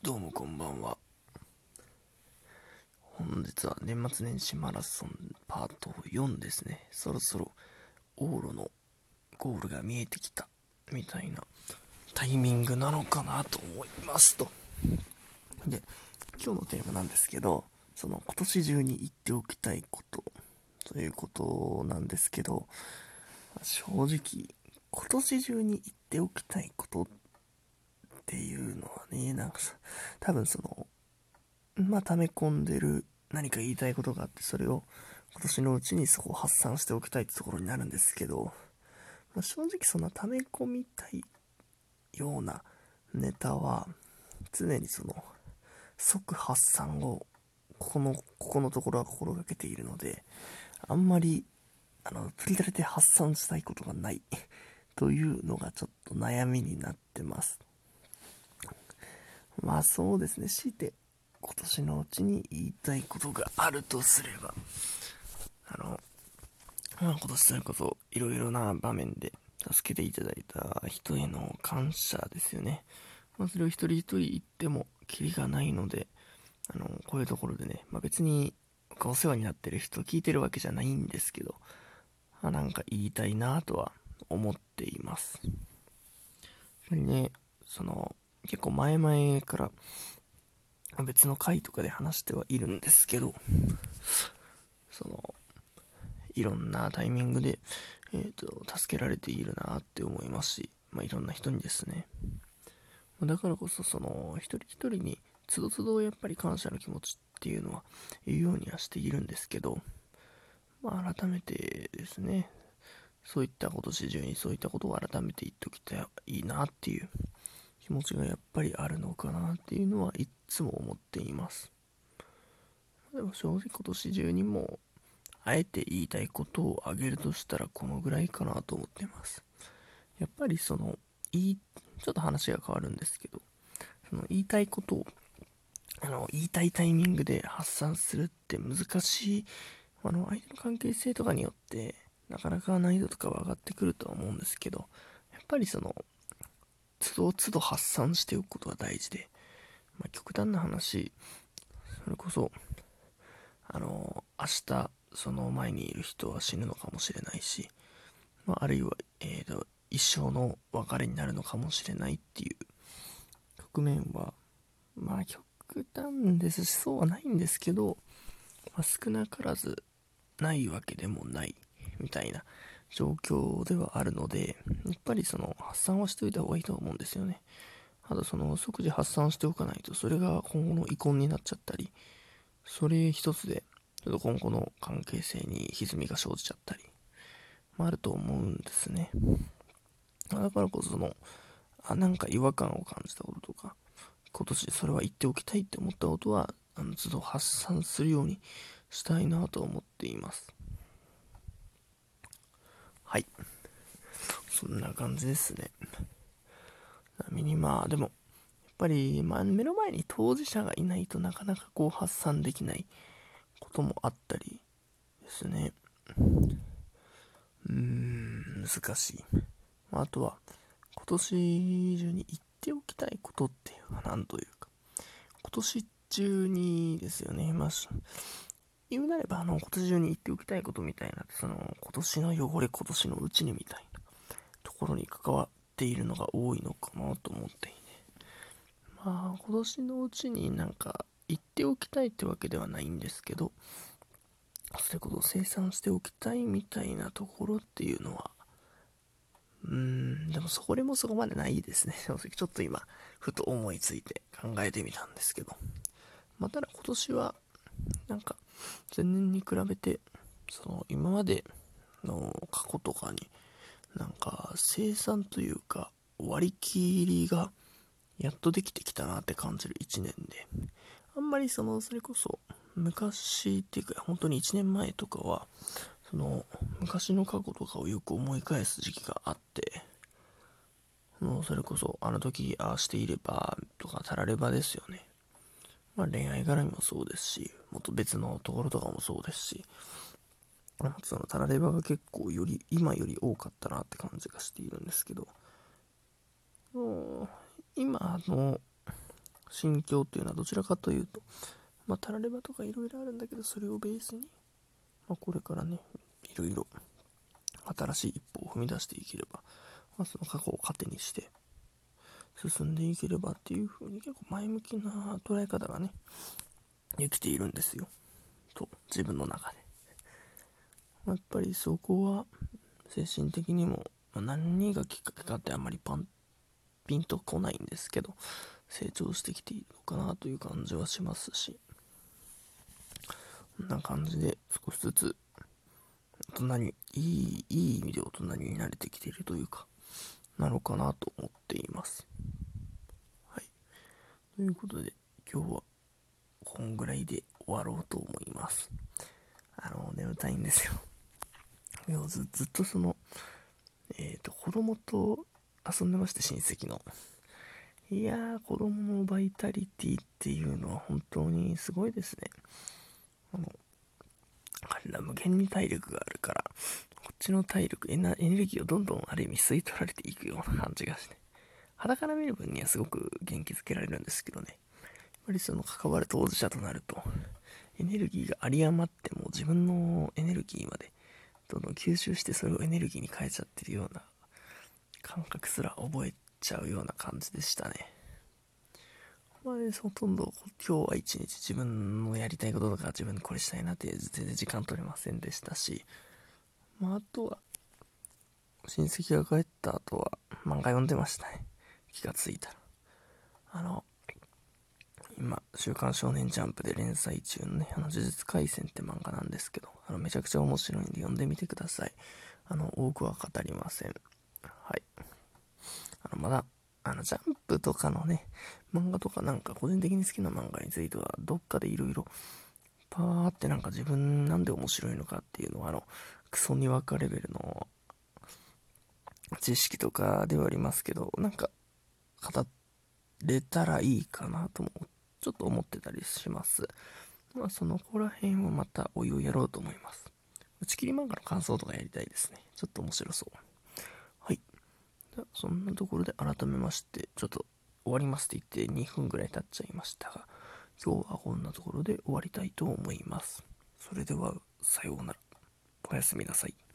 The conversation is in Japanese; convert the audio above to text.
どうもこんばんは。本日は年末年始マラソンパート4ですね。そろそろ往路のゴールが見えてきたみたいなタイミングなのかなと思いますと。で、今日のテーマなんですけど、その今年中に言っておきたいことということなんですけど、正直今年中に言っておきたいことっていうのはね、なんかさ、多分その、まあ、溜め込んでる何か言いたいことがあって、それを今年のうちにそこを発散しておきたいってところになるんですけど、まあ、正直そんな溜め込みたいようなネタは、常にその、即発散を、ここの、ここのところは心がけているので、あんまり、あの、プリタレで発散したいことがないというのがちょっと悩みになってます。まあそうですね、強いて今年のうちに言いたいことがあるとすれば、あの、まあ今年それこそいろいろな場面で助けていただいた人への感謝ですよね。まあそれを一人一人言ってもキリがないので、あの、こういうところでね、まあ別にお世話になってる人聞いてるわけじゃないんですけど、あなんか言いたいなとは思っています。やっぱりね、その、結構前々から別の回とかで話してはいるんですけど、その、いろんなタイミングで、えっ、ー、と、助けられているなって思いますし、まあ、いろんな人にですね。だからこそ、その、一人一人に、つどつどやっぱり感謝の気持ちっていうのは言うようにはしているんですけど、まあ、改めてですね、そういった今年中にそういったことを改めて言っておきたいなっていう気持ちがやっぱりあるのかなっていうのはいつも思っています。でも正直今年中にもあえて言いたいことをあげるとしたらこのぐらいかなと思っています。やっぱりその、言い、ちょっと話が変わるんですけど、その言いたいことを、あの、言いたいタイミングで発散するって難しい、あの、相手の関係性とかによって、なかなか難易度とかは上がってくるとは思うんですけど、やっぱりその、都度都度発散しておくことが大事で、まあ、極端な話、それこそ、あの、明日、その前にいる人は死ぬのかもしれないし、まあ、あるいは、えーと、一生の別れになるのかもしれないっていう局面は、まあ、極端ですし、そうはないんですけど、まあ、少なからずないわけでもないみたいな状況ではあるので、やっぱりその発散はしておいた方がいいと思うんですよね。あとその即時発散しておかないと、それが今後の遺恨になっちゃったり、それ一つで、ちょっと今後の関係性に歪みが生じちゃったり、まあ、あると思うんですね。だからこそその、あ、なんか違和感を感じたこととか、今年それは言っておきたいって思ったことは、あの、都度発散するようにしたいなと思っています。はい。そんな感じですね。ちなみにまあでも、やっぱり、まあ、目の前に当事者がいないとなかなかこう発散できないこともあったりですね。うーん、難しい。あとは、今年中に言っておきたいことっていうのは何というか、今年中にですよね、まあ、言うなれば、あの、今年中に言っておきたいことみたいな、その、今年の汚れ、今年のうちにみたいなところに関わっているのが多いのかなと思っていて。まあ、今年のうちになんか言っておきたいってわけではないんですけど、そういうことを生産しておきたいみたいなところっていうのは、うーん、でもそれもそこまでないですね。正直ちょっと今、ふと思いついて考えてみたんですけど。まあ、ただ今年は、なんか、前年に比べて、その今までの過去とかに、なんか生産というか割り切りがやっとできてきたなって感じる1年で、あんまりその、それこそ昔っていうか本当に1年前とかは、その昔の過去とかをよく思い返す時期があって、もうそれこそあの時ああしていればとかたらればですよね。まあ、恋愛絡みもそうですし、もっと別のところとかもそうですし、そのタラレバが結構より、今より多かったなって感じがしているんですけど、もう今の、心境っていうのはどちらかというと、まあ、タラレバとかいろいろあるんだけど、それをベースに、まあ、これからね、いろいろ新しい一歩を踏み出していければ、まあ、その過去を糧にして進んでいければっていう風に結構前向きな捉え方がね、できているんですよ。と、自分の中で。やっぱりそこは精神的にも、何がきっかけかってあんまりパンピンとこないんですけど成長してきているのかなという感じはしますしこんな感じで少しずつ大人にいいいい意味で大人に慣れてきているというかなのかなと思っています。はい。ということで今日はこんぐらいで終わろうと思います。あの眠たいんですよ。いやずずっとそのえっ、ー、と子供と遊んでまして親戚の。いやー子供のバイタリティっていうのは本当にすごいですね。あの彼ら無限に体力があるから。こっちの体力エネルギーをどんどんある意味吸い取られていくような感じがして肌から見る分にはすごく元気づけられるんですけどねやっぱりその関わる当事者となるとエネルギーが有り余っても自分のエネルギーまでどんどん吸収してそれをエネルギーに変えちゃってるような感覚すら覚えちゃうような感じでしたね。まあ、ほとんど今日は一日自分のやりたいこととか自分これしたいなって全然時間取れませんでしたし、まあ、あとは親戚が帰った後は漫画読んでましたね。気がついたら。あの、今、週刊少年ジャンプで連載中のね、あの、呪術廻戦って漫画なんですけど、あの、めちゃくちゃ面白いんで読んでみてください。あの、多くは語りません。はい。あの、まだ、あの、ジャンプとかのね、漫画とかなんか個人的に好きな漫画については、どっかでいろいろ、パーってなんか自分なんで面白いのかっていうのは、あの、クソにわかレベルの知識とかではありますけど、なんか、語れたらいいかなともちょっと思ってたりします。まあ、そのこら辺をまたおいおいやろうと思います。打ち切り漫画の感想とかやりたいですね。ちょっと面白そう。はい。じゃそんなところで改めまして、ちょっと終わりますって言って2分ぐらい経っちゃいましたが、今日はこんなところで終わりたいと思います。それでは、さようなら。おやすみなさい。